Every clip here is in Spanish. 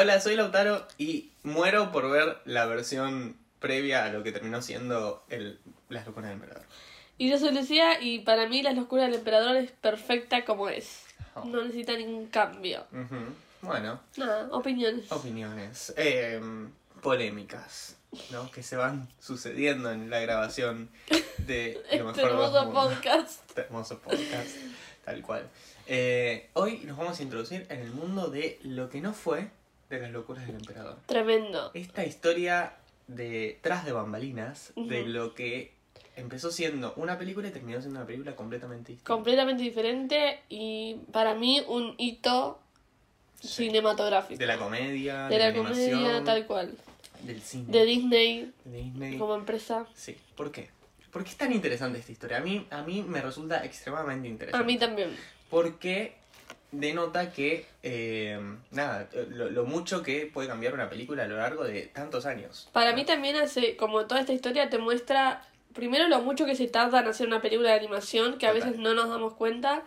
Hola, soy Lautaro y muero por ver la versión previa a lo que terminó siendo el, Las locuras del emperador. Y yo soy Lucía y para mí Las locuras del emperador es perfecta como es. Oh. No necesita ningún cambio. Bueno, Nada, opiniones. opiniones. Eh, polémicas, ¿no? Que se van sucediendo en la grabación de Este mejor hermoso podcast. Este hermoso podcast, tal cual. Eh, hoy nos vamos a introducir en el mundo de lo que no fue de las locuras del emperador. Tremendo. Esta historia de tras de bambalinas de lo que empezó siendo una película y terminó siendo una película completamente distinta. Completamente diferente y para mí un hito Sí. cinematográfico. De la comedia, De la comedia, tal cual. del cine, De Disney de Disney. como empresa. Sí, ¿por qué? ¿Por qué es tan interesante esta historia? A mí, a mí me resulta extremadamente A interesante. mí también. Porque denota que, eh, nada, lo, lo mucho que puede cambiar una película a lo largo de tantos años. Para mí también hace, como toda esta historia te muestra, primero lo mucho que se tarda en hacer una película de animación, que a Total. veces no nos damos cuenta,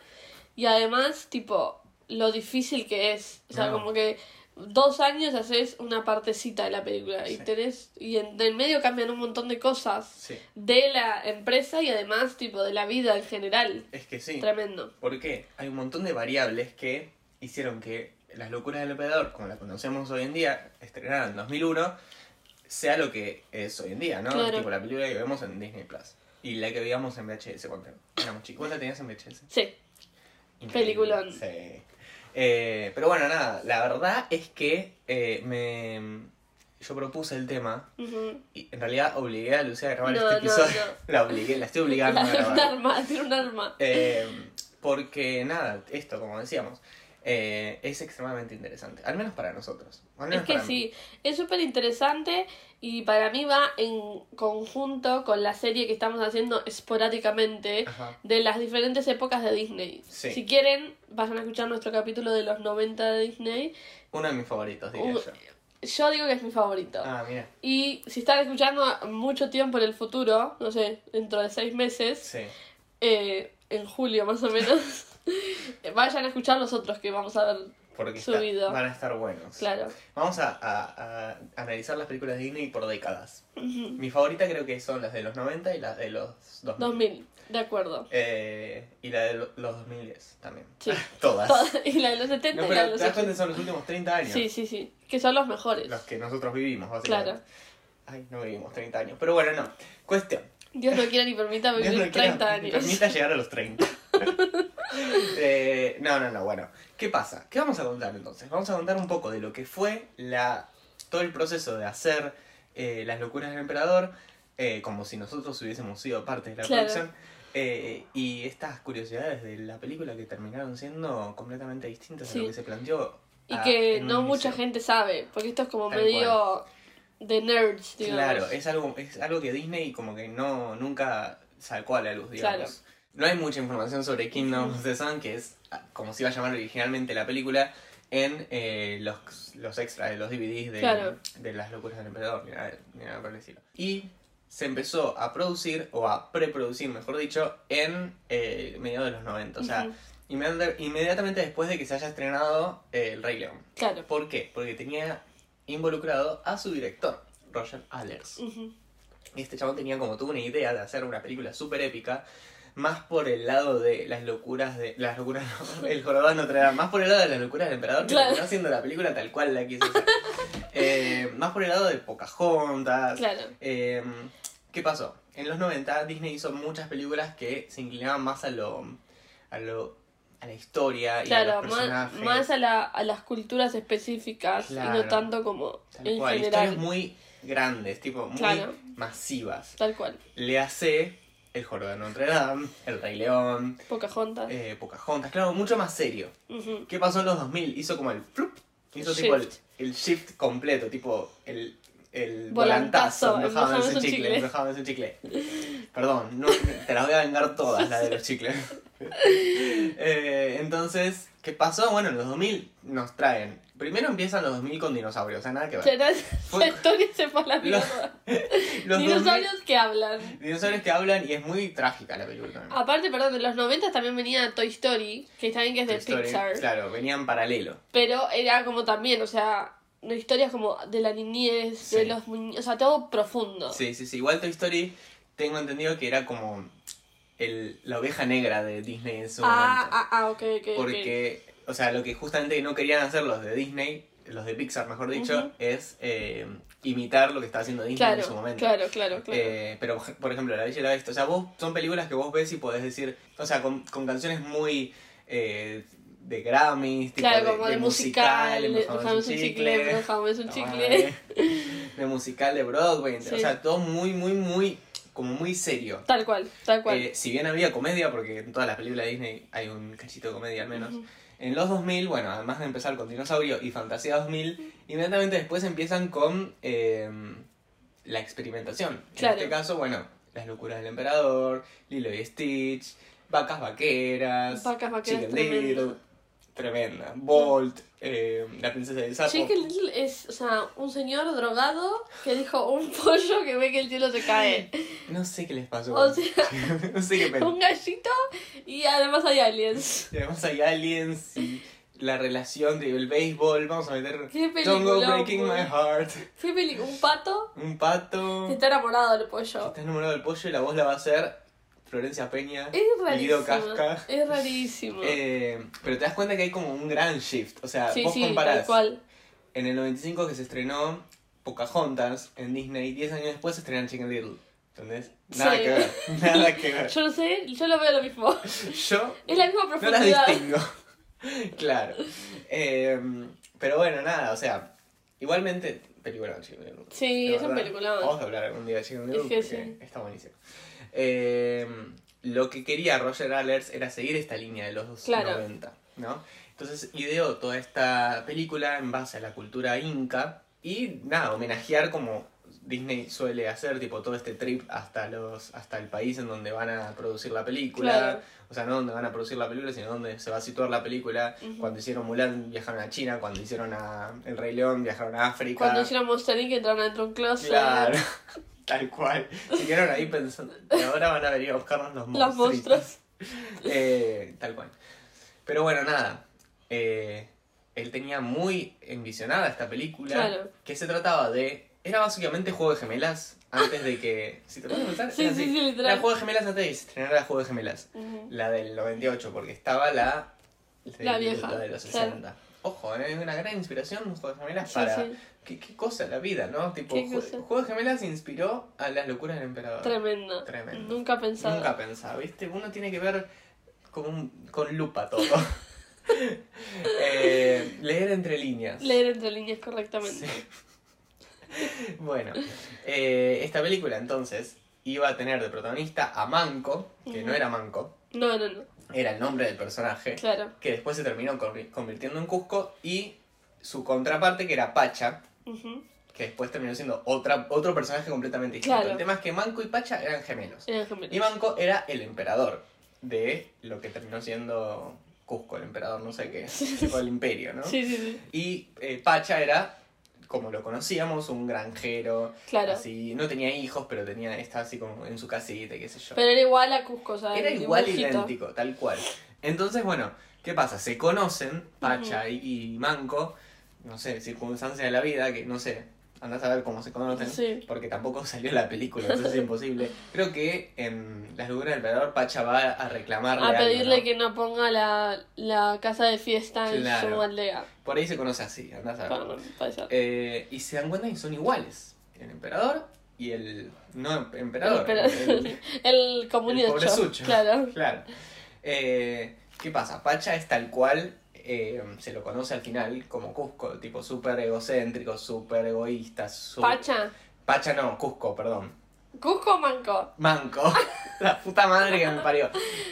y además, tipo, lo difícil que es. O sea, No. como que dos años haces una partecita de la película y tenés, y en el medio cambian un montón de cosas Sí, de la empresa y además, tipo, de la vida en general. es que sí. Tremendo. ¿Por qué? Hay un montón de variables que hicieron que Las locuras del emperador, como la conocemos hoy en día, estrenada en 2001, sea lo que es hoy en día, ¿no? Claro. Tipo la película que vemos en Disney Plus. Y la que veíamos en VHS cuando éramos chicos. ¿Vos la tenías en VHS? Sí, Peliculón. Sí. Eh, pero bueno, nada, la verdad es que eh, me... Yo propuse el tema y en realidad obligué a Lucía a grabar No, este episodio. no. La obligué, la estoy obligando a un grabar. arma, tiene un arma. Eh, porque nada, esto, como decíamos, eh, es extremadamente interesante. Al menos para nosotros. Es que mí. sí, es súper interesante y para mí va en conjunto con la serie que estamos haciendo esporádicamente Ajá. de las diferentes épocas de Disney. Sí. Si quieren, vayan a escuchar nuestro capítulo de los 90 de Disney. Uno de mis favoritos, diría yo. Yo digo que es mi favorito. Ah, mira. Y si están escuchando mucho tiempo en el futuro, no sé, dentro de seis meses, Sí. eh, en julio más o menos, vayan a escuchar los otros que vamos a ver. Porque está- van a estar buenos. Claro. Vamos a, a- a analizar las películas de Disney por décadas. Mi favorita creo que son las de los 90 y las de los 2000. 2000, de acuerdo. Eh, y la de lo- los 2010 también. Sí. Todas. y la de los 70 No, y la de los te das 80. cuenta son los últimos 30 años. Sí, sí, sí. Que son los mejores. Los que nosotros vivimos, básicamente. Claro. Ay, no vivimos 30 años. Pero bueno, no. Cuestión. Dios no quiera ni permita vivir no quiera 30 que años. Permita llegar a los 30. Eh, no, no, no, bueno. ¿Qué pasa? ¿Qué vamos a contar entonces? Vamos a contar un poco de lo que fue la todo el proceso de hacer eh, las locuras del emperador, eh, como si nosotros hubiésemos sido parte de la Claro. producción, eh, y estas curiosidades de la película que terminaron siendo completamente distintas a lo que se planteó. Y a- que no mucha inicio. gente sabe, porque esto es como Tal medio de nerds, digamos. Claro, es algo, es algo que Disney como que no nunca sacó a la luz, digamos. Claro. No hay mucha información sobre Kingdom of the Sun, que es ah, como se iba a llamar originalmente la película, en eh, los, los extras de los DVDs de, Claro. de las locuras del emperador, ni nada, ni nada por el estilo. Y se empezó a producir, o a preproducir, mejor dicho, en eh, mediados de los 90. O sea, inmediatamente después de que se haya estrenado eh, El Rey León. Claro. ¿Por qué? Porque tenía involucrado a su director, Roger Allers. Y este chabón tenía como tuvo una idea de hacer una película súper épica, más por el lado de las locuras de. Las locuras, no, el jorobado de Notre Dame, más por el lado de las locuras del emperador, que terminó haciendo la película tal cual la quiso hacer. Eh, más por el lado de Pocahontas. Claro. Eh, ¿Qué pasó? En los 90 Disney hizo muchas películas que se inclinaban más a lo. a lo. a la historia y a Claro, los más, personajes. más a, la, a las culturas específicas y no tanto como Tal en cual, general. historias muy grandes, tipo muy Claro. masivas. Tal cual. Le hace El Jorobado de Notre Dame, El Rey León, Pocahontas. eh, Pocahontas, claro, mucho más serio. ¿Qué pasó en los 2000? Hizo como el flup, hizo Shift. tipo el, el shift completo, tipo el, el Volantazo, volantazo, embrujado en ese chicle, chicle. embrujado en ese chicle. Perdón, no, te las voy a vengar todas, las de los chicles. Eh, entonces, ¿qué pasó? Bueno, en los 2000 nos traen. Primero empiezan los 2000 con dinosaurios, o sea, nada que ver. Fue- se fue la mierda. Los 2000 Dinosaurios que hablan. dinosaurios que hablan y es muy trágica la película también. Aparte, perdón, en los 90 también venía Toy Story, que también que es de Story, Pixar. Claro, venían paralelo. Pero era como también, o sea, historias como de la niñez, de los muñecos, o sea, todo profundo. Sí, sí, sí. Igual Toy Story, tengo entendido que era como el, la oveja negra de Disney en su ah, momento. ah, ah, ok, ok. Porque, o sea, lo que justamente no querían hacer los de Disney, los de Pixar mejor dicho, es eh, imitar lo que estaba haciendo Disney Claro, en su momento. claro, claro, claro. Eh, pero, por ejemplo, La Bella y la Bestia, o sea, vos son películas que vos ves y podés decir, o sea, con, con canciones muy eh, de Grammys, tipo claro, de, como de de musical, de un chicle, un chicle. Ay, de musical de Broadway, Sí. o sea, todo muy, muy, muy, como muy serio. Tal cual, tal cual. Eh, si bien había comedia, porque en todas las películas de Disney hay un cachito de comedia al menos, en los 2000, bueno, además de empezar con Dinosaurio y Fantasía 2000, inmediatamente después empiezan con eh, la experimentación. Claro. En este caso, bueno, Las locuras del emperador, Lilo y Stitch, Vacas vaqueras, Vacas vaqueras, Chicken. Little, tremenda, Bolt, eh, La princesa del sapo. Chicken Little es, o sea, un señor drogado que dijo un pollo que ve que el cielo se cae. No sé qué les pasó. O sea, no sé qué un gallito y además hay aliens. Y además hay aliens y la relación del béisbol. Vamos a meter Qué Don't go breaking pues. my heart. Peli- un pato Un pato. que está enamorado del que pollo. Está enamorado del pollo y la voz la va a hacer Florencia Peña. Es Guido. Casca. Es rarísimo. Eh, pero te das cuenta que hay como un gran shift. O sea, sí, vos sí, comparás cual. en el 95 que se estrenó Pocahontas en Disney, 10 años después se estrenan Chicken Little. ¿Entendés? Nada Sí. que ver. Nada que ver. Yo no sé, yo lo veo lo mismo. Yo Es la misma No las profundidad. distingo. claro. Eh, pero bueno, nada, o sea, igualmente, película de Chicken Little. Sí, es un peliculón. Vamos a hablar algún día de Chicken Little Es que sí. está buenísimo. Eh, lo que quería Roger Allers era seguir esta línea de los Claro. 90, ¿no? Entonces ideó toda esta película en base a la cultura inca y nada, homenajear como Disney suele hacer, tipo todo este trip hasta los hasta el país en donde van a producir la película. Claro. O sea, no donde van a producir la película, sino donde se va a situar la película. Ujú. Cuando hicieron Mulan viajaron a China, cuando hicieron a El Rey León viajaron a África. Cuando hicieron Monster Inc. entraron dentro de un closet. Claro, tal cual. Se quedaron ahí pensando, y ahora van a venir a buscarnos los Los monstruos. monstruos. Eh, tal cual. Pero bueno, nada. Eh, él tenía muy envisionada esta película. Claro. Que se trataba de. Era básicamente juego de gemelas. Antes de que. Si te a pensar, Sí, era sí, así. sí, literal. Era juego de gemelas antes de que se estrenara juego de gemelas. Ujú. La del 98, porque estaba la. La vieja, La de los claro. 60. Ojo, es una gran inspiración un juego de gemelas Sí, para. ¿Qué, qué cosa la vida, ¿no? Tipo, ¿Qué Jue- cosa? Juego de Gemelas inspiró a las locuras del emperador. Tremendo. Tremendo. Nunca pensaba. Nunca pensaba, ¿viste? Uno tiene que ver con, un- con lupa todo. Eh, leer entre líneas. Leer entre líneas correctamente. Sí. Bueno, eh, esta película entonces iba a tener de protagonista a Manco, que no era Manco, No, no, no. era el nombre del personaje, Claro. que después se terminó convi- convirtiendo en Cusco, y su contraparte, que era Pacha, Que después terminó siendo otra, otro personaje completamente distinto. Claro. El tema es que Manco y Pacha eran gemelos. Eran gemelos. Y Manco era el emperador de lo que terminó siendo Cusco, el emperador, no sé qué, tipo el imperio, ¿no? Sí, sí, sí. Y eh, Pacha era, como lo conocíamos, un granjero, Claro. así, no tenía hijos, pero tenía, estaba así como en su casita, qué sé yo. Pero era igual a Cusco, o sea, Era igual dibujito. idéntico, tal cual. Entonces, bueno, ¿qué pasa? Se conocen, Pacha y, y Manco, no sé, circunstancia de la vida, que no sé, andás a ver cómo se conocen, Sí. porque tampoco salió la película, entonces es imposible. Creo que en Las locuras del emperador, Pacha va a reclamarle A algo, pedirle ¿no? que no ponga la, la casa de fiesta en Claro. su aldea. Por ahí se conoce así, andás a ver. Bueno. Eh, y se dan cuenta que son iguales, el emperador y el no emperador. El, el- el, el. Claro. Claro. Eh, ¿Qué pasa? Pacha es tal cual, eh, se lo conoce al final como Cusco, tipo súper egocéntrico, súper egoísta. su- Pacha. Pacha no, Cusco, perdón. Cusco o Manco. Manco. La puta madre que me parió.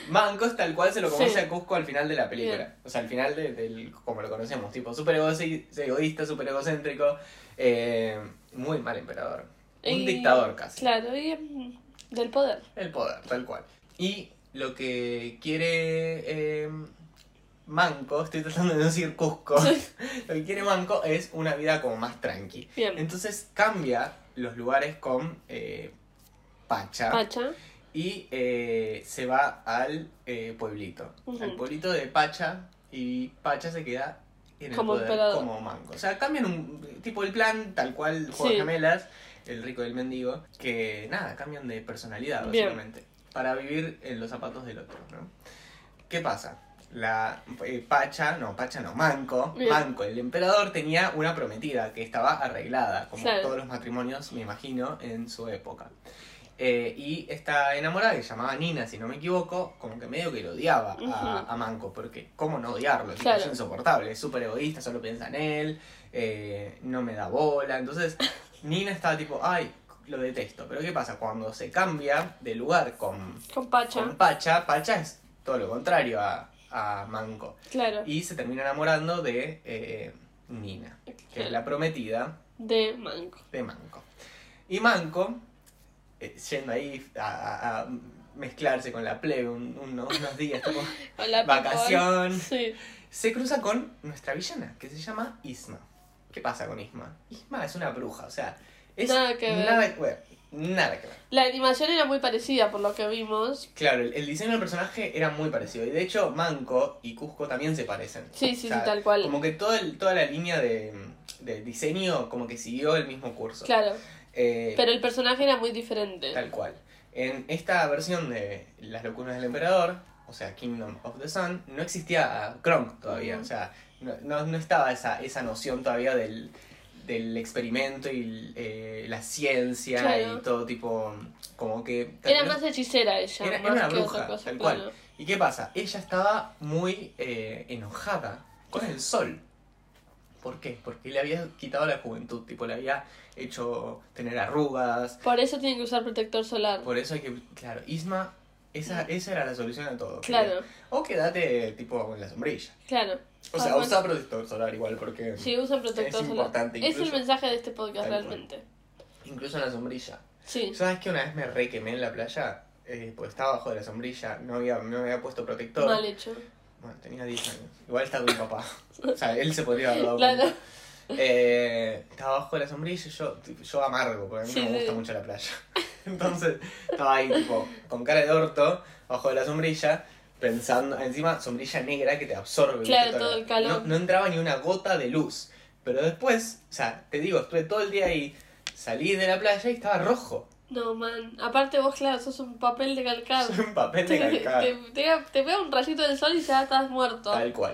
Manco es tal cual se lo conoce Sí. a Cusco al final de la película. Bien. O sea, al final de- del, como lo conocemos, tipo súper egoísta, súper egocéntrico, eh, muy mal emperador. Un Y- dictador casi. Claro, y del poder. El poder, tal cual. Y lo que quiere eh, Manco, estoy tratando de no decir Cusco, lo que quiere Manco es una vida como más tranqui. Bien. Entonces cambia los lugares con eh, Pacha Pacha. y eh, se va al eh, pueblito. Al pueblito de Pacha y Pacha se queda en el Como poder emperador. como manco. O sea, cambian un tipo el plan, tal cual Juego Sí. Gemelas, el rico y el mendigo, que nada, cambian de personalidad Bien. básicamente para vivir en los zapatos del otro, ¿no? ¿Qué pasa? La eh, Pacha, no, Pacha no, Manco, Bien. Manco, el emperador tenía una prometida que estaba arreglada, como Claro. todos los matrimonios, me imagino, en su época. Eh, y esta enamorada, que se llamaba Nina, si no me equivoco, como que medio que lo odiaba a, Manco, porque ¿cómo no odiarlo? Claro. Es insoportable, es súper egoísta, solo piensa en él, eh, no me da bola. Entonces, Nina estaba tipo, ay, lo detesto. Pero ¿qué pasa? Cuando se cambia de lugar con, Con Pacha. con Pacha, Pacha es todo lo contrario a, a Manco. Claro. Y se termina enamorando de eh, Nina, que es la prometida De Manco. de Manco. Y Manco, eh, yendo ahí a, a- mezclarse con la plebe un- unos, unos días, Hola, Vacación. Sí. se cruza con nuestra villana, que se llama Isma. ¿Qué pasa con Isma? Isma es una bruja, o sea, es Nada que ver. Nada, bueno, nada que ver. La animación era muy parecida por lo que vimos. Claro, el, el diseño del personaje era muy parecido. Y de hecho, Manco y Cusco también se parecen. Sí, sí, O sea, sí, tal cual. Como que todo el- toda la línea de, de diseño como que siguió el mismo curso. Claro. Eh, Pero el personaje era muy diferente. Tal cual. En esta versión de Las locuras del emperador, o sea, Kingdom of the Sun, no existía Kronk todavía. O sea, no, no, no estaba esa, esa noción todavía del, del experimento y eh, la ciencia Claro. y todo tipo. Como que. Era más hechicera ella, Era- era más una que bruja, otra cosa. tal claro. cual. ¿Y qué pasa? Ella estaba muy eh, enojada con el sol. ¿Por qué? Porque le había quitado la juventud, tipo, le había hecho tener arrugas, Por eso tiene que usar protector solar. por eso hay que, claro, Isma, esa, esa era la solución a todo. Claro, O quédate tipo en la sombrilla. claro. O sea, usa protector solar igual porque Sí, usan protector Es solar. importante, Es el mensaje de este podcast Tal realmente. incluso en la sombrilla. Sí. ¿Sabes que una vez me re quemé en la playa? Eh, pues estaba abajo de la sombrilla, no había, no había puesto protector. Mal hecho. Bueno, tenía 10 años. Igual estaba mi papá. O sea, él se podría haber dado Claro. cuenta. Eh, estaba abajo de la sombrilla y yo, yo amargo, porque a mí Sí, no me gusta sí. mucho la playa. Entonces, estaba ahí, tipo, con cara de orto, abajo de la sombrilla, pensando, encima, sombrilla negra que te absorbe. Todo- el calor. No, no entraba ni una gota de luz. Pero después, o sea, te digo, estuve todo el día ahí, salí de la playa y estaba rojo. No, man. Aparte vos, claro, sos un papel de calcar. Soy un papel de calcar. te, te, te pega un rayito del sol y ya estás muerto. Tal cual.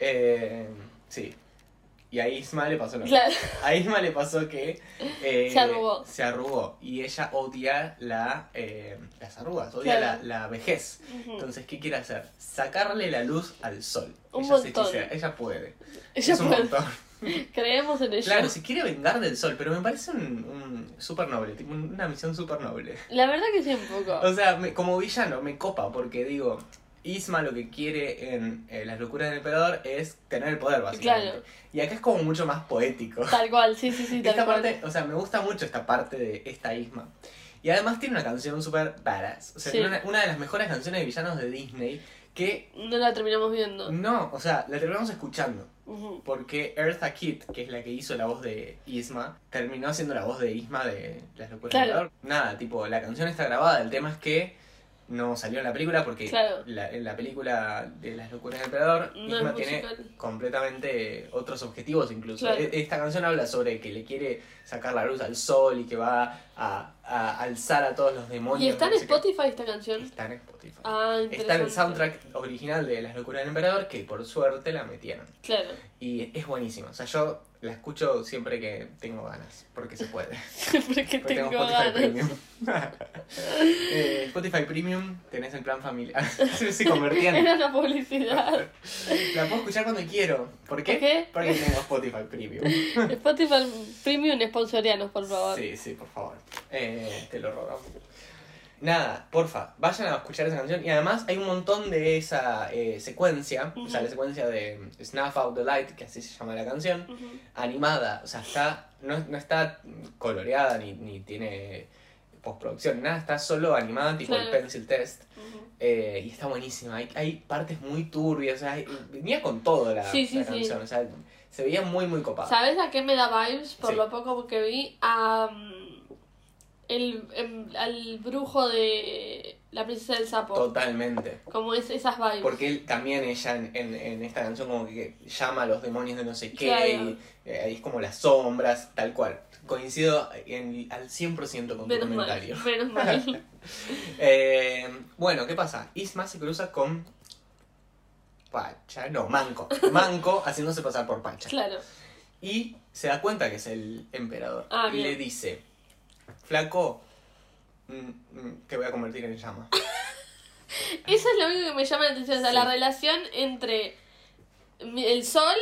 Eh, sí. Y a Isma le pasó lo mismo. Claro. A Isma le pasó que eh, Se arrugó. se arrugó y ella odia la, eh, las arrugas, odia Claro. la, la vejez. Entonces, ¿qué quiere hacer? Sacarle la luz al sol. Un ella montón. hechicera, ella puede. Ella es un puede. montón. Creemos en ello. Claro, se quiere vengar del sol, pero me parece un, un súper noble, tipo una misión súper noble. La verdad que sí, un poco. O sea, me- como villano me copa porque digo, Isma lo que quiere en eh, Las locuras del emperador es tener el poder, básicamente. Claro. Y acá es como mucho más poético. Tal cual, sí, sí, sí, tal Esta cual. parte, o sea, me gusta mucho esta parte de esta Isma. Y además tiene una canción súper badass. O sea, Sí. tiene una, una de las mejores canciones de villanos de Disney que No la terminamos viendo. no, o sea, la terminamos escuchando. Ujú. Porque Eartha Kitt, que es la que hizo la voz de Isma, terminó haciendo la voz de Isma de Las locuras Claro. del emperador. Nada, tipo, la canción está grabada, el tema es que no salió en la película porque Claro. la- en la película de Las locuras del emperador, No Isma es tiene completamente otros objetivos incluso. Claro. E- Esta canción habla sobre que le quiere sacar la luz al sol y que va a, a alzar a todos los demonios. ¿Y está en. Spotify esta canción? Está en Spotify. Ah. Está en el soundtrack original de Las locuras del emperador que por suerte la metieron. Claro. Y es buenísima. O sea, yo la escucho siempre que tengo ganas, porque se puede. Porque Porque tengo tengo Spotify ganas. Premium. Eh, Spotify Premium, tenés el plan familiar. se. Era una publicidad. La puedo escuchar cuando quiero. ¿Por qué? ¿Por qué? Porque tengo Spotify Premium. Spotify Premium sponsorianos, por favor. Sí, sí, por favor. Eh, te lo rogamos. Nada, porfa, vayan a escuchar esa canción. Y además hay un montón de esa eh, secuencia, o sea, la secuencia de Snuff Out the Light, que así se llama la canción, animada. O sea, está no, no está coloreada ni, ni tiene postproducción, nada, está solo animada, tipo el Claro. pencil test. Eh, y está buenísima. Hay, hay partes muy turbias, o sea, hay- venía con todo la, Sí, sí, la sí. canción. O sea, se veía muy, muy copada. ¿Sabes a qué me da vibes? Por Sí. lo poco que vi, a. mm, el, em, al brujo de la princesa del sapo. Totalmente. Como es esas vibes. Porque él también ella en, en, en esta canción como que llama a los demonios de no sé qué, Claro. y eh, es como las sombras, tal cual. Coincido en, al 100% con tu menos mal, comentario. menos mal. Eh, bueno, ¿qué pasa? Isma se cruza con Pacha, no, Manco. Manco haciéndose pasar por Pacha. claro. Y se da cuenta que es el emperador. Ah, y bien. le dice, flaco, mm, mm, te voy a convertir en llama. Eso es lo único que me llama la atención. O sea, la relación entre el sol,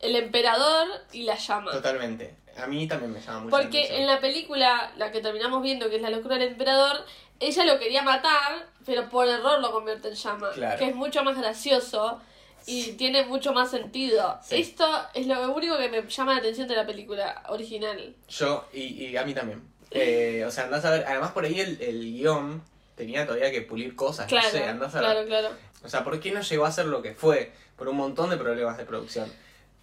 el emperador y la llama. Totalmente. A mí también me llama mucho la Porque atención. en la película, la que terminamos viendo, que es La locura del emperador, ella lo quería matar, pero por error lo convierte en llama. Claro. Que es mucho más gracioso y tiene mucho más sentido. Sí. Esto es lo único que me llama la atención de la película original. Yo, y, y a mí también. Eh, o sea, andás a ver, además por ahí el, el guion tenía todavía que pulir cosas, Claro, no sé, andás a ver. claro, claro. O sea, ¿por qué no llegó a ser lo que fue? Por un montón de problemas de producción.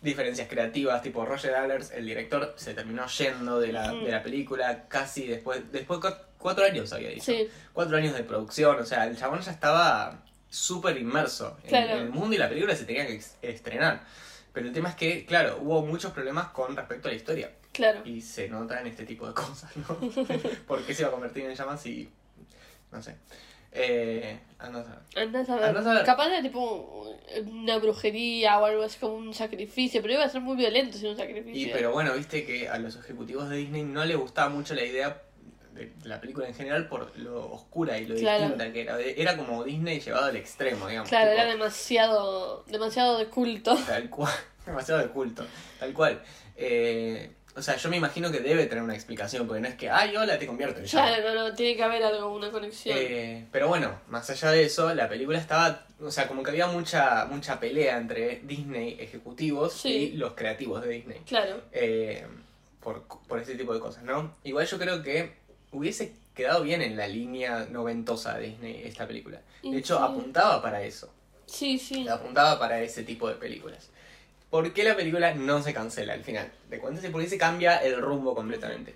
Diferencias creativas, tipo Roger Allers, el director, se terminó yendo de la, de la película casi después, después cuatro años había dicho. Sí, Cuatro años de producción, o sea, el chabón ya estaba súper inmerso en, Claro. en el mundo y la película se tenía que estrenar. Pero el tema es que, claro, hubo muchos problemas con respecto a la historia. claro. Y se nota en este tipo de cosas, ¿no? ¿Por qué se iba a convertir en llamas y... no sé. Eh, a ver. Andás a ver. Andás a ver. Capaz de tipo una brujería o algo así como un sacrificio, pero iba a ser muy violento si era un sacrificio. Y pero bueno, viste que a los ejecutivos de Disney no le gustaba mucho la idea de la película en general por lo oscura y lo Claro. distinta que era. Era como Disney llevado al extremo, digamos. claro, tipo, era demasiado, demasiado de culto. Tal cual. Demasiado de culto. Tal cual. Eh, o sea, yo me imagino que debe tener una explicación, porque no es que, ay, hola, te convierto en. Claro, no, no, tiene que haber algo, una conexión. Eh, pero bueno, más allá de eso, la película estaba, o sea, como que había mucha mucha pelea entre Disney ejecutivos Sí. y los creativos de Disney. Claro, Eh, por, por este tipo de cosas, ¿no? Igual yo creo que hubiese quedado bien en la línea noventosa de Disney esta película. De hecho, sí. apuntaba para eso. sí, sí. Apuntaba para ese tipo de películas. ¿Por qué la película no se cancela al final? De cuéntese por qué se cambia el rumbo completamente.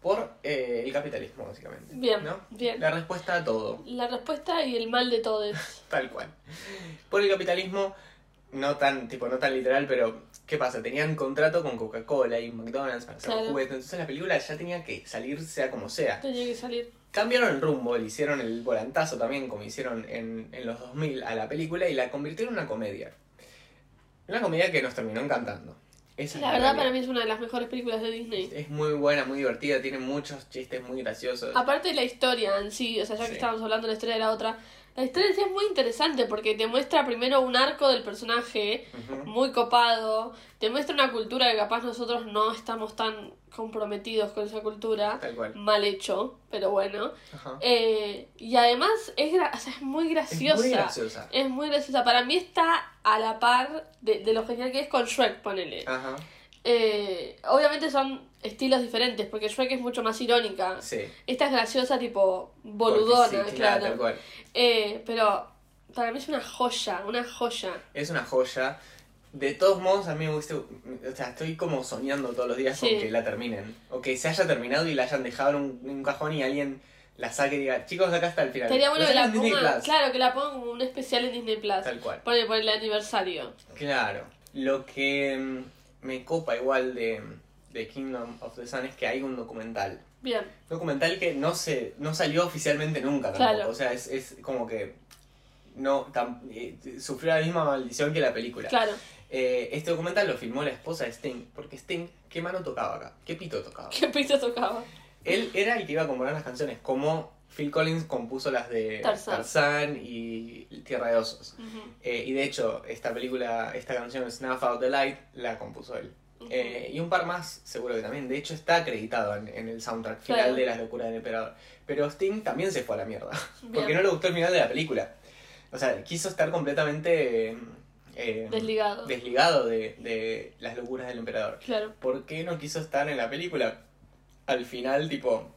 Por eh, el capitalismo, básicamente. Bien, ¿no? bien. La respuesta a todo. La respuesta y el mal de todos. Tal cual. Por el capitalismo, no tan, tipo, no tan literal, pero ¿qué pasa? Tenían contrato con Coca-Cola y McDonald's para hacer Claro. juguetes, entonces la película ya tenía que salir sea como sea. Tenía que salir. Cambiaron el rumbo, le hicieron el volantazo también, como hicieron en, en los 2000 a la película, y la convirtieron en una comedia. Una comedia que nos terminó encantando. Esa es La verdad, para mí es una de las mejores películas de Disney. Es muy buena, muy divertida, tiene muchos chistes muy graciosos. Aparte de la historia en sí, o sea, ya que Sí. estábamos hablando de la historia de la otra, la historia es muy interesante porque te muestra primero un arco del personaje muy copado, te muestra una cultura que capaz nosotros no estamos tan comprometidos con esa cultura, Tal cual. mal hecho, pero bueno. Eh, y además es, gra- o sea, es muy Es graciosa. muy graciosa. Es muy graciosa. Para mí está a la par de, de lo genial que es con Shrek, ponele. Ajá. Eh, obviamente son estilos diferentes, porque Shrek es mucho más irónica. Sí. Esta es graciosa, tipo boludona, sí, claro. tal cual. Eh, pero para mí es una joya, una joya. Es una joya. De todos modos, a mí me gusta. O sea, estoy como soñando todos los días Sí. con que la terminen. O que se haya terminado y la hayan dejado en un, en un cajón y alguien la saque y diga, chicos, acá está el final. Sería bueno que la pongan, claro, que la pongan como un especial en Disney Plus. Tal cual. Por el, por el aniversario. Claro. Lo que mm, me copa igual de, de Kingdom of the Sun es que hay un documental. Bien, Documental que no se no salió oficialmente nunca tampoco. Claro. O sea, es, es como que no tam- eh, sufrió la misma maldición que la película. claro. Eh, este documental lo filmó la esposa de Sting, porque Sting, ¿qué mano tocaba acá? ¿Qué pito tocaba? ¿Qué pito tocaba? Él era el que iba a componer las canciones, como Phil Collins compuso las de. Tarzán y Tierra de Osos. Eh, y de hecho, esta película, esta canción Snuff Out the Light, la compuso él. Eh, y un par más, seguro que también. De hecho, está acreditado en, en el soundtrack final Claro. de Las locuras del emperador. Pero Sting también se fue a la mierda. Porque no le gustó el final de la película. O sea, quiso estar completamente eh, Desligado. desligado de, de las locuras del emperador. Claro. ¿Por qué no quiso estar en la película? Al final, tipo,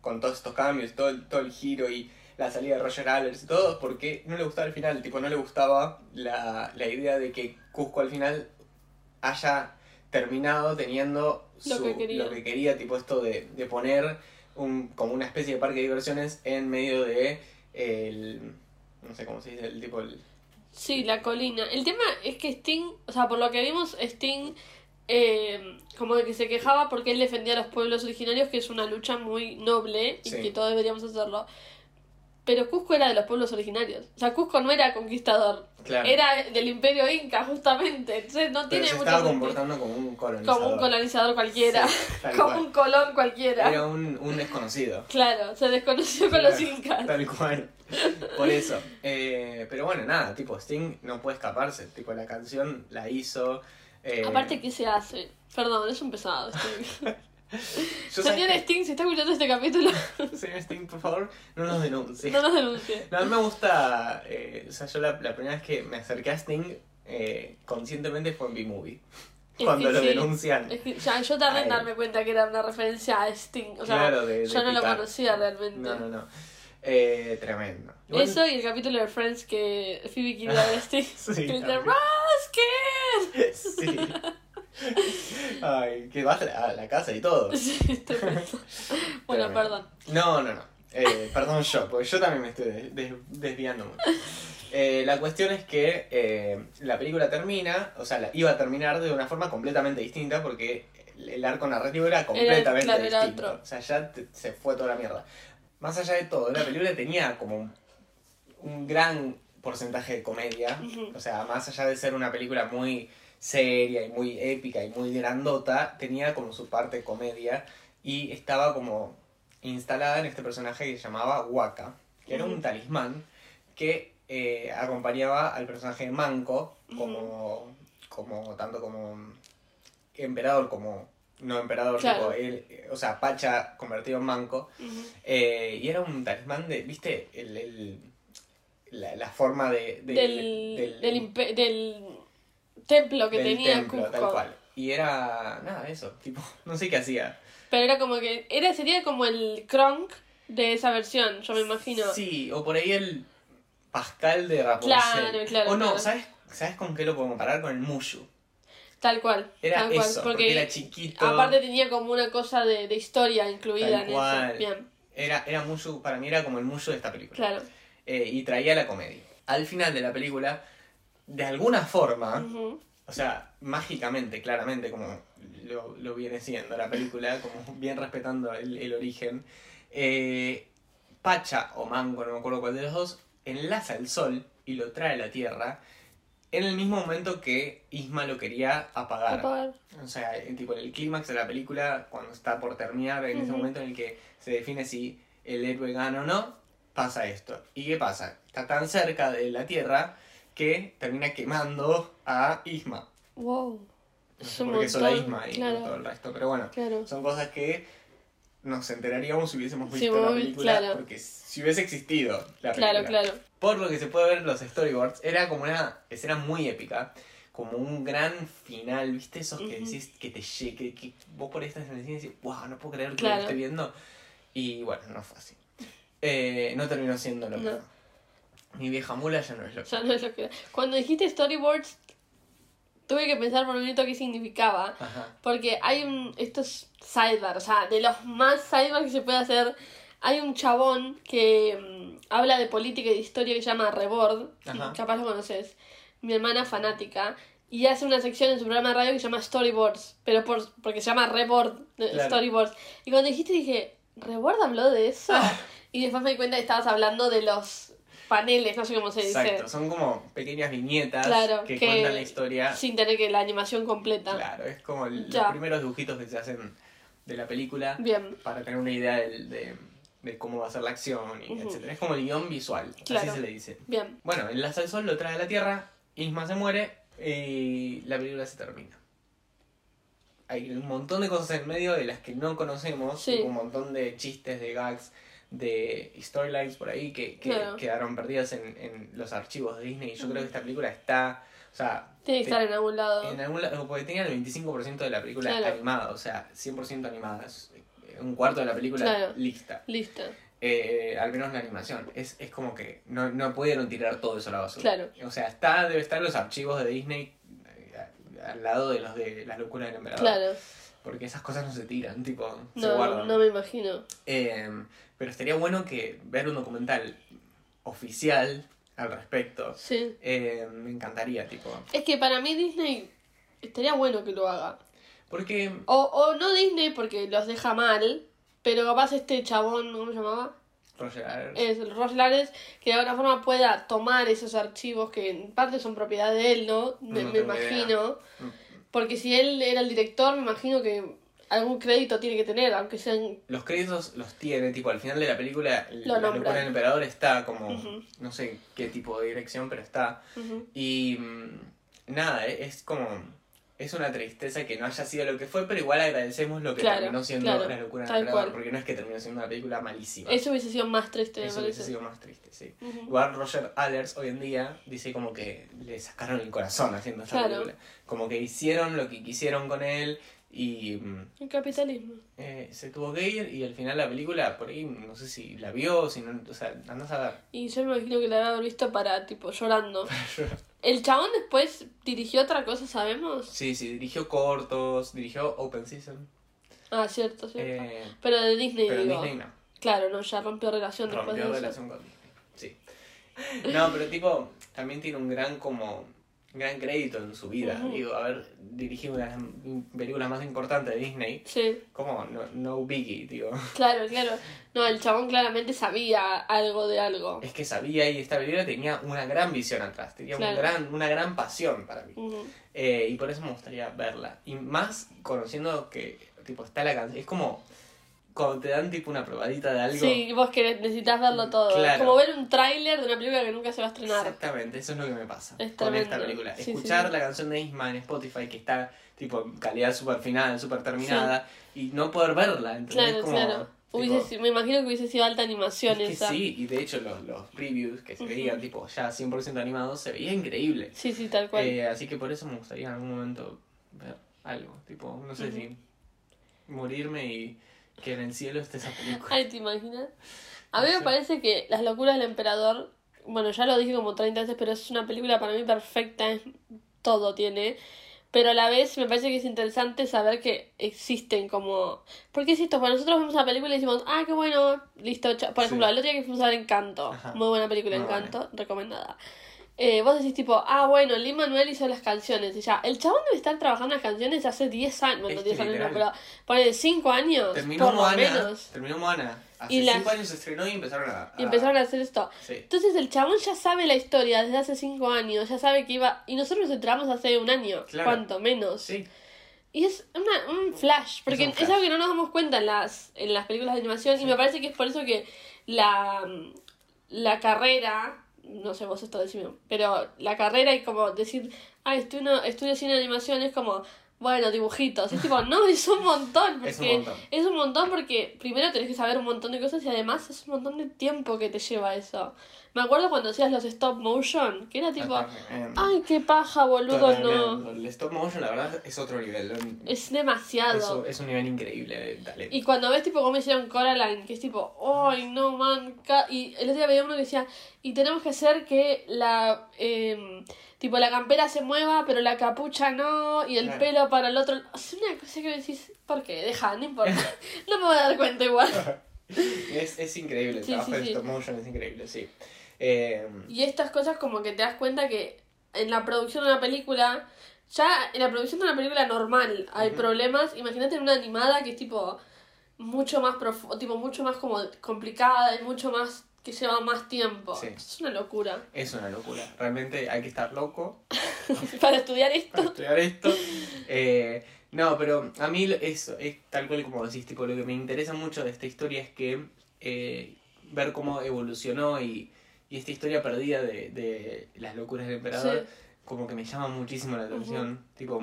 con todos estos cambios, todo el, todo el giro y la salida de Roger Allers y todo, porque no le gustaba el final, tipo, no le gustaba la, la idea de que Cusco al final haya terminado teniendo Lo su- que quería. lo que quería, tipo esto de, de poner un, como una especie de parque de diversiones en medio de el... No sé cómo se dice, el tipo... El, Sí, la colina. El tema es que Sting, o sea, por lo que vimos, Sting eh, como de que se quejaba porque él defendía a los pueblos originarios, que es una lucha muy noble y Sí. que todos deberíamos hacerlo. Pero Cusco era de los pueblos originarios. O sea, Cusco no era conquistador. Claro. Era del imperio inca, justamente. Entonces no pero tiene se estaba comportando como un colonizador. Como un colonizador cualquiera. Sí, como cual. un colón cualquiera. Era un, un desconocido. Claro, se desconoció con los Claro, incas. Tal cual. Por eso. Eh, pero bueno, nada, tipo, Sting no puede escaparse. Tipo, la canción la hizo. Eh, Aparte, ¿qué se hace? Perdón, es un pesado. Sting. Señor Sting, si está escuchando este capítulo, Señor Sting, por favor, no nos denuncie. no nos denuncie. No, a mí me gusta. eh, o sea, yo la, la primera vez que me acerqué a Sting eh, conscientemente fue en B-Movie. Cuando que lo sí. denuncian. Es que ya, yo tardé en darme cuenta que era una referencia a Sting. O sea, Claro, de- de yo no lo conocía realmente. No, no, no. Eh, tremendo. Eso y el capítulo de Friends que Phoebe quiere ver a Sting. Sí, que dice. ¡Raskin! Sí. Ay, que vas a la, casa y todo. Sí, bueno, perdón. No, no, no. Eh, perdón yo, porque yo también me estoy des- des- desviando mucho. Eh, la cuestión es que eh, la película termina, o sea, la, iba a terminar de una forma completamente distinta porque el, arco narrativo era completamente claro, era distinto. otro. O sea, ya te- se fue toda la mierda. Más allá de todo, la película tenía como un, un gran porcentaje de comedia. O sea, más allá de ser una película muy seria y muy épica y muy grandota, tenía como su parte comedia y estaba como instalada en este personaje que se llamaba Waka, que era un talismán que eh, acompañaba al personaje de Manco como, como tanto como emperador como no emperador, Claro. tipo, él, eh, o sea, Pacha convertido en Manco. Eh, y era un talismán de, ¿viste? El, el- la, la forma de, de- del, del- del, del templo que del tenía templo, Cusco. tal cual. Y era, nada, eso, tipo, no sé qué hacía. Pero era como que. Era, sería como el Kronk de esa versión, yo me imagino. Sí, o por ahí el Pascal de Rapunzel. Claro, claro, O no, claro. ¿sabes, ¿sabes con qué lo puedo comparar? Con el Mushu. Tal cual. Era tal cual. eso, porque, era chiquito. Aparte tenía como una cosa de, de historia incluida Tal en eso. Bien, Era, era Mushu, para mí era como el Mushu de esta película. claro. Eh, y traía la comedia. Al final de la película, de alguna forma, o sea, mágicamente, claramente, como lo, lo viene siendo la película, como bien respetando el, el origen, eh, Pacha o Mango, no me acuerdo cuál de los dos, enlaza el sol y lo trae a la Tierra en el mismo momento que Isma lo quería apagar. Apagar. O sea, en, tipo, en el clímax de la película, cuando está por terminar, en ese momento en el que se define si el héroe gana o no, pasa esto. ¿Y qué pasa? Está tan cerca de la Tierra que termina quemando a Isma. Wow. No sé un por qué solo a Isma y claro. todo el resto, pero bueno, Claro. son cosas que nos enteraríamos si hubiésemos Sí, visto la película, claro. porque si hubiese existido la película. Claro, claro. Por lo que se puede ver en los storyboards, era como una escena muy épica, como un gran final, ¿viste? Esos que decís que te llegue, que, que vos por esta escena decís, wow, no puedo creer que Claro. lo esté viendo. Y bueno, no fue así. Eh, no terminó siendo lo No. que fue. Mi vieja mula ya no es lo que Ya no es lo que. Cuando dijiste storyboards, tuve que pensar por un minuto qué significaba. Ajá. Porque hay un. Estos sidebar, o sea, de los más sidebar que se puede hacer. Hay un chabón que mm, habla de política y de historia que se llama Rebord. Ajá. Capaz lo conoces. Mi hermana fanática. Y hace una sección en su programa de radio que se llama Storyboards. Pero por, porque se llama Rebord eh, Claro. Storyboards. Y cuando dijiste dije, ¿Rebord habló de eso? y después me di cuenta que estabas hablando de los paneles, no sé cómo se dice. Exacto, son como pequeñas viñetas Claro, que, que- cuentan la historia. Sin tener que la animación completa. Claro, es como el- los primeros dibujitos que se hacen de la película Bien. para tener una idea del- de, de cómo va a ser la acción, y Ujú. etcétera. Es como el guion visual, Claro. así se le dice. Bien. Bueno, enlaza el sol, lo trae a la Tierra, Isma se muere y la película se termina. Hay un montón de cosas en medio de las que no conocemos, Sí. un montón de chistes, de gags, de storylines por ahí que, que Claro. quedaron perdidas en, en los archivos de Disney. Y yo creo que esta película está, o sea, Tiene que te- estar en algún lado. en algún lado, porque tenía el 25% de la película Claro. animada, o sea, 100% animada. Es un cuarto de la película Claro. lista. Listo. Eh, al menos la animación. Es, es como que no, no pudieron tirar todo eso a la basura. Claro. O sea, está, debe estar en los archivos de Disney eh, al lado de los de las locuras del emperador. Claro. Porque esas cosas no se tiran, tipo, se No, guardan. no me imagino. Eh, pero estaría bueno que ver un documental oficial al respecto, Sí. eh, me encantaría, tipo. Es que para mí Disney estaría bueno que lo haga. Porque O, o no Disney porque los deja mal, pero capaz este chabón, ¿cómo se llamaba? Roger Allers- Es el Ross Lares, que de alguna forma pueda tomar esos archivos que en parte son propiedad de él, ¿no? Me, No me idea. imagino. Mm. Porque si él era el director, me imagino que algún crédito tiene que tener, aunque sean... Los créditos los tiene, tipo, al final de la película, Lo la locura del emperador está como, no sé qué tipo de dirección, pero está. Y mm, nada, e- es como, es una tristeza que no haya sido lo que fue, pero igual agradecemos lo que Claro, terminó siendo claro, la locura del porque no es que terminó siendo una película malísima. Eso hubiese sido más triste, me Eso hubiese sido más triste, sí. Ujú. Igual Roger Allers hoy en día dice como que le sacaron el corazón haciendo esa Claro. película. Como que hicieron lo que quisieron con él y mm, El capitalismo. eh, se tuvo que ir y al final la película, por ahí, no sé si la vio, si no, o sea, andás a ver. Y yo me imagino que la habrá visto para, tipo, llorando. El chabón después dirigió otra cosa, ¿sabemos? Sí, sí, dirigió cortos, dirigió Open Season, Ah, cierto, cierto. eh, pero de Disney, pero digo. Disney no, Claro, no, ya rompió relación después rompió de eso. relación con Disney, sí. No, pero tipo, también tiene un gran como, gran crédito en su vida, Ujú. digo, haber dirigido una de las películas más importantes de Disney, Sí, como no, no Biggie, digo. claro, claro. No, el chabón claramente sabía algo de algo. Es que sabía y esta película tenía una gran visión atrás, tenía un Claro. gran, una gran pasión para mí. Eh, y por eso me gustaría verla. Y más conociendo que tipo está la canción. Es como cuando te dan tipo una probadita de algo. Sí, vos querés, necesitas verlo todo. Claro. Es como ver un tráiler de una película que nunca se va a estrenar. Exactamente, eso es lo que me pasa Es con tremendo. esta película. Sí, Escuchar sí. la canción de Isma en Spotify que está tipo en calidad super final, super terminada y no poder verla, ¿entendés? Claro, como, claro. tipo, Hubiese me imagino que hubiese sido alta animación es que esa. sí, y de hecho los, los previews que se Ujú. veían tipo ya 100% animados se veía increíble. Sí, sí, tal cual. Eh, así que por eso me gustaría en algún momento ver algo, tipo, no sé Ujú. si morirme y que en el cielo esté esa película. Ay, ¿te imaginas? A mí me parece que Las locuras del emperador, bueno, ya lo dije como 30 veces, pero es una película para mí perfecta, es, todo tiene. Pero a la vez me parece que es interesante saber que existen como... Porque es esto, cuando nosotros vemos una película y decimos, ah, qué bueno, listo. cha-". Por Sí. ejemplo, el otro día que fuimos a ver Encanto, Ajá. muy buena película Muy Encanto, recomendada. Eh, vos decís tipo, ah, bueno, Lin Manuel hizo las canciones y ya. El chabón debe estar trabajando las canciones hace 10 años, bueno, Es que 10 años no, pero ponele 5 años, Terminó por Moana, menos. terminó Moana. Hace Y las- 5 años se estrenó y empezaron a... Y empezaron a hacer esto. Sí. Entonces el chabón ya sabe la historia desde hace cinco años, ya sabe que iba... Y nosotros nos enteramos hace un año, Claro. cuanto menos. Sí, Y es una, un flash, porque es, flash. algo que no nos damos cuenta en las, en las películas de animación y me parece que es por eso que la, la carrera, no sé vos esto decime, pero la carrera y como decir, ah, estudio, estudio cine de animación es como... Bueno, dibujitos. Es tipo, no, es un montón. Porque Es un montón. es un montón porque primero tenés que saber un montón de cosas y además es un montón de tiempo que te lleva eso. Me acuerdo cuando hacías los stop motion, que era tipo, Eh, ay, qué paja, boludo, no. El stop motion, la verdad, es otro nivel. Es Es, demasiado. es un nivel increíble de talento. Y cuando ves tipo cómo hicieron Coraline, que es tipo, ay, no, man. ca-". Y el otro día veía uno que decía, y tenemos que hacer que la, em, tipo, la campera se mueva, pero la capucha no, y el Claro. pelo para el otro. Es una cosa que decís, ¿por qué? Deja, no importa. no me voy a dar cuenta igual. Es, es increíble, el Sí, trabajo sí, de sí. stop motion es increíble, sí. Eh, Y estas cosas como que te das cuenta que en la producción de una película, ya en la producción de una película normal hay problemas, imagínate en una animada que es tipo mucho más profu- tipo mucho más como complicada y mucho más que lleva más tiempo. Sí. Es una locura. es una locura. Realmente hay que estar loco Para estudiar para esto. estudiar esto. Eh, no, pero a mí eso es tal cual como decís, tipo, lo que me interesa mucho de esta historia es que eh, ver cómo evolucionó y, y esta historia perdida de, de las locuras del emperador, Sí. como que me llama muchísimo la atención. Tipo,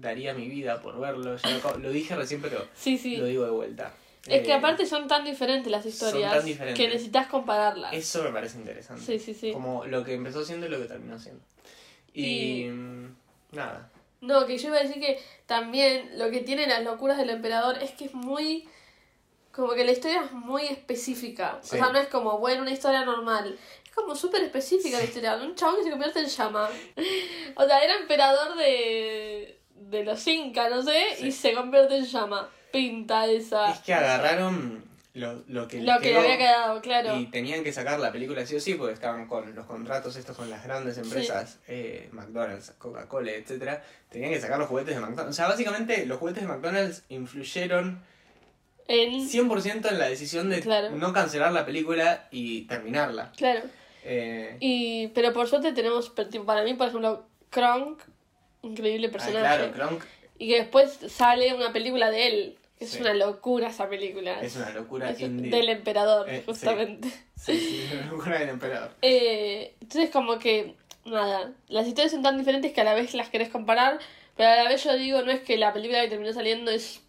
daría mi vida por verlo. Ya lo, lo dije recién, pero Sí, sí. lo digo de vuelta. Es que Eh, aparte son tan diferentes las son historias tan diferentes. que necesitas compararlas. Eso me parece interesante. Sí, sí, sí. Como lo que empezó siendo y lo que terminó siendo. Y, Y- mm, nada. No, que yo iba a decir que también lo que tienen las locuras del emperador es que es muy. Como que la historia es muy específica. Sí. O sea, no es como, bueno, una historia normal. Es como súper específica la historia. Un chabón que se convierte en llama. O sea, era emperador de. de los Incas, no sé, Sí. y se convierte en llama. Pinta esa. Es que agarraron lo, lo que, Lo que le quedó, había quedado, claro. Y tenían que sacar la película sí o sí, porque estaban con los contratos estos con las grandes empresas, eh, McDonald's, Coca-Cola, etcétera Tenían que sacar los juguetes de McDonald's. O sea, básicamente los juguetes de McDonald's influyeron En... 100% en la decisión de Claro. no cancelar la película y terminarla. Claro. Eh, Y, pero por suerte tenemos, para mí, por ejemplo, Kronk, increíble ah, personaje. claro, Kronk Y que después sale una película de él. Es Sí. una locura esa película. es una locura Es del emperador, Eh, sí. justamente. Sí, sí, es una locura del emperador. Eh, entonces como que, nada, las historias son tan diferentes que a la vez las querés comparar, pero a la vez yo digo, no es que la película que terminó saliendo es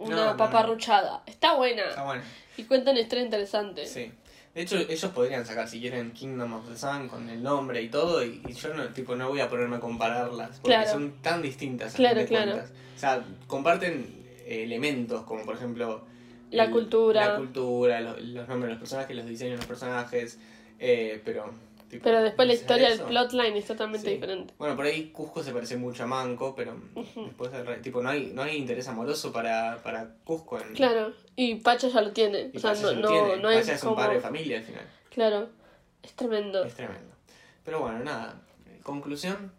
una No, no, paparruchada. Está buena Está y cuenta una historia interesante. Sí. De hecho, ellos podrían sacar, si quieren, Kingdom of the Sun con el nombre y todo, y, y yo no, tipo, no voy a ponerme a compararlas, porque Claro. son tan distintas. a Claro, fin de claro. cuentas. O sea, comparten eh, elementos, como por ejemplo... La cultura. La cultura, lo- los, nombres de los personajes, los diseños de los personajes, eh, pero... tipo, Pero después la historia, de el eso, plotline es totalmente sí. diferente. Bueno, por ahí Cusco se parece mucho a Manco, pero después el re- tipo, no hay, no hay interés amoroso para, para Cusco en... Claro, y Pacha ya lo tiene. Y o sea, Pacha no, no, tiene. no hay Pacha es un como... padre de familia al final. Claro, es tremendo. Es tremendo. Pero bueno, nada. Conclusión.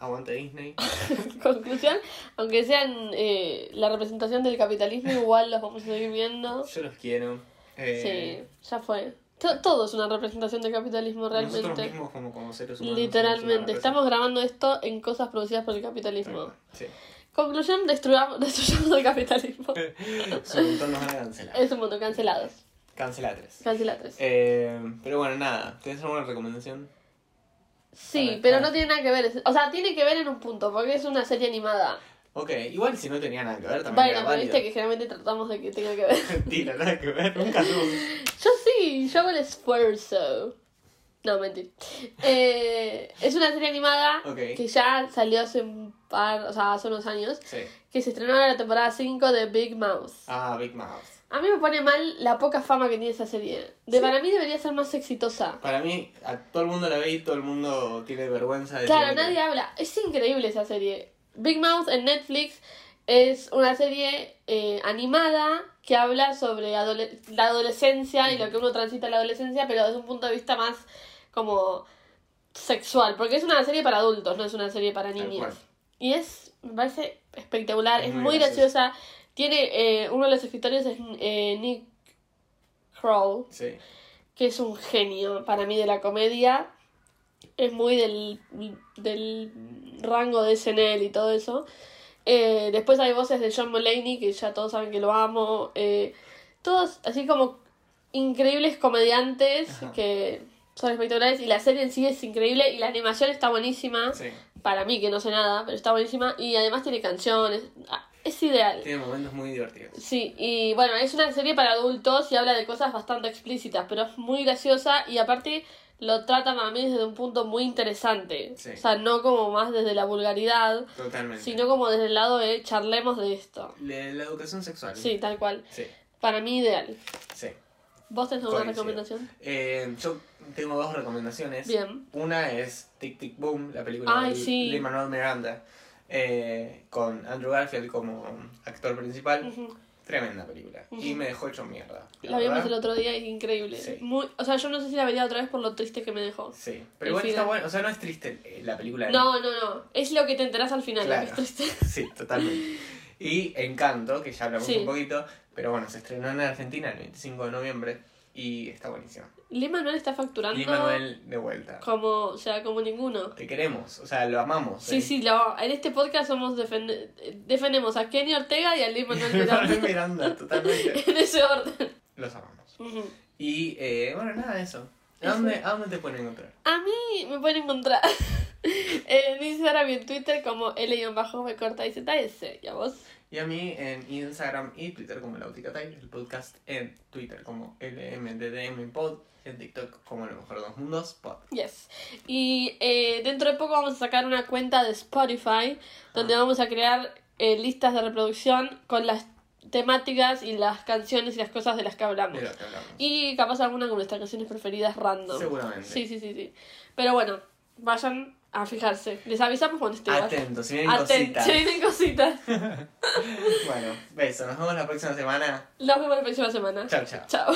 Aguante Disney. Conclusión, aunque sean eh, la representación del capitalismo, igual los vamos a seguir viendo. Yo los quiero. Eh, Sí, ya fue. To- Todo es una representación del capitalismo Nosotros realmente. mismos como, como seres humanos. Literalmente, estamos grabando esto en cosas producidas por el capitalismo. Sí. Conclusión, destruyamos, destruyamos el capitalismo. Su montón nos van a cancelar. es un mundo, cancelados. Cancelatres. Cancelatres. Eh, pero bueno, nada. ¿Tienes alguna recomendación? Sí, pero no tiene nada que ver. O sea, tiene que ver en un punto, porque es una serie animada. Ok, igual si no tenía nada que ver también Bueno, pero viste que generalmente tratamos de que tenga que ver. Mentira, nada que ver. Nunca tuvo. Yo sí, yo hago el esfuerzo. No, mentira. Eh, es una serie animada que ya salió hace un par, o sea, hace unos años, Sí. que se estrenó en la temporada 5 de Big Mouth. Ah, Big Mouth. A mí me pone mal la poca fama que tiene esa serie. De para mí debería ser más exitosa. Para mí, a todo el mundo la ve y todo el mundo tiene vergüenza de Claro, que- nadie habla. Es increíble esa serie. Big Mouth en Netflix es una serie eh, animada que habla sobre adole- la adolescencia y lo que uno transita en la adolescencia, pero desde un punto de vista más como sexual. Porque es una serie para adultos, no es una serie para niños. Y es, me parece espectacular, Es es muy muy graciosa. graciosa. Tiene, eh, uno de los escritores es eh, Nick Kroll Sí. que es un genio para mí de la comedia. Es muy del, del rango de SNL y todo eso. Eh, después hay voces de John Mulaney, que ya todos saben que lo amo. Eh, todos así como increíbles comediantes Ajá. que son espectaculares. Y la serie en sí es increíble y la animación está buenísima. Sí. Para mí, que no sé nada, pero está buenísima. Y además tiene canciones. Ah, Es ideal. Tiene momentos muy divertidos. Sí, y bueno, es una serie para adultos y habla de cosas bastante explícitas, pero es muy graciosa y aparte lo trata para mí desde un punto muy interesante. Sí. O sea, no como más desde la vulgaridad, Totalmente. sino como desde el lado de charlemos de esto. La educación sexual. Sí, tal cual. Sí, Para mí ideal. sí. ¿Vos tenés alguna recomendación? Eh, yo tengo dos recomendaciones. Bien. Una es Tic Tic Boom, la película Ay, de sí. Lin Manuel Miranda, eh, con Andrew Garfield como actor principal. Tremenda película. Y me dejó hecho mierda. La vimos verdad. el otro día y es increíble. Sí. Muy, o sea, yo no sé si la vería otra vez por lo triste que me dejó. Sí, pero igual está bueno. O sea, no es triste eh, la película. No, no, no. Es lo que te enterás al final, lo que Claro. es triste. Sí, totalmente. Y Encanto, que ya hablamos Sí. un poquito, pero bueno, se estrenó en Argentina el 25 de noviembre y está buenísimo. Lin Manuel está facturando Y Manuel de vuelta. como, o sea, como ninguno. Te queremos, o sea, lo amamos. Sí, ¿eh? sí, lo- en este podcast somos defende- defendemos a Kenny Ortega y a Lin Manuel Manuel Miranda. Miranda, totalmente. en ese orden. Los amamos. Y eh, bueno, nada, eso. ¿A dónde, ¿A dónde te pueden encontrar? A mí me pueden encontrar en Instagram y en Twitter como L-me corta y ZS. ¿Y a vos? Y a mí en Instagram y Twitter como Lauticatay, el podcast en Twitter como LMDDM Pod, en TikTok como Lo Mejor de los Mundos Pod. Yes. Y eh, dentro de poco vamos a sacar una cuenta de Spotify donde Ah. vamos a crear eh, listas de reproducción con las temáticas y las canciones y las cosas de las que hablamos. De que hablamos. Y capaz alguna con nuestras canciones preferidas random. Seguramente. Sí, sí, sí, sí. Pero bueno, vayan A fijarse. Les avisamos cuando esté igual. Atentos, si vienen cositas. Se vienen cositas. Bueno, beso. Nos vemos la próxima semana. Nos vemos la próxima semana. Chao, chao. Chao.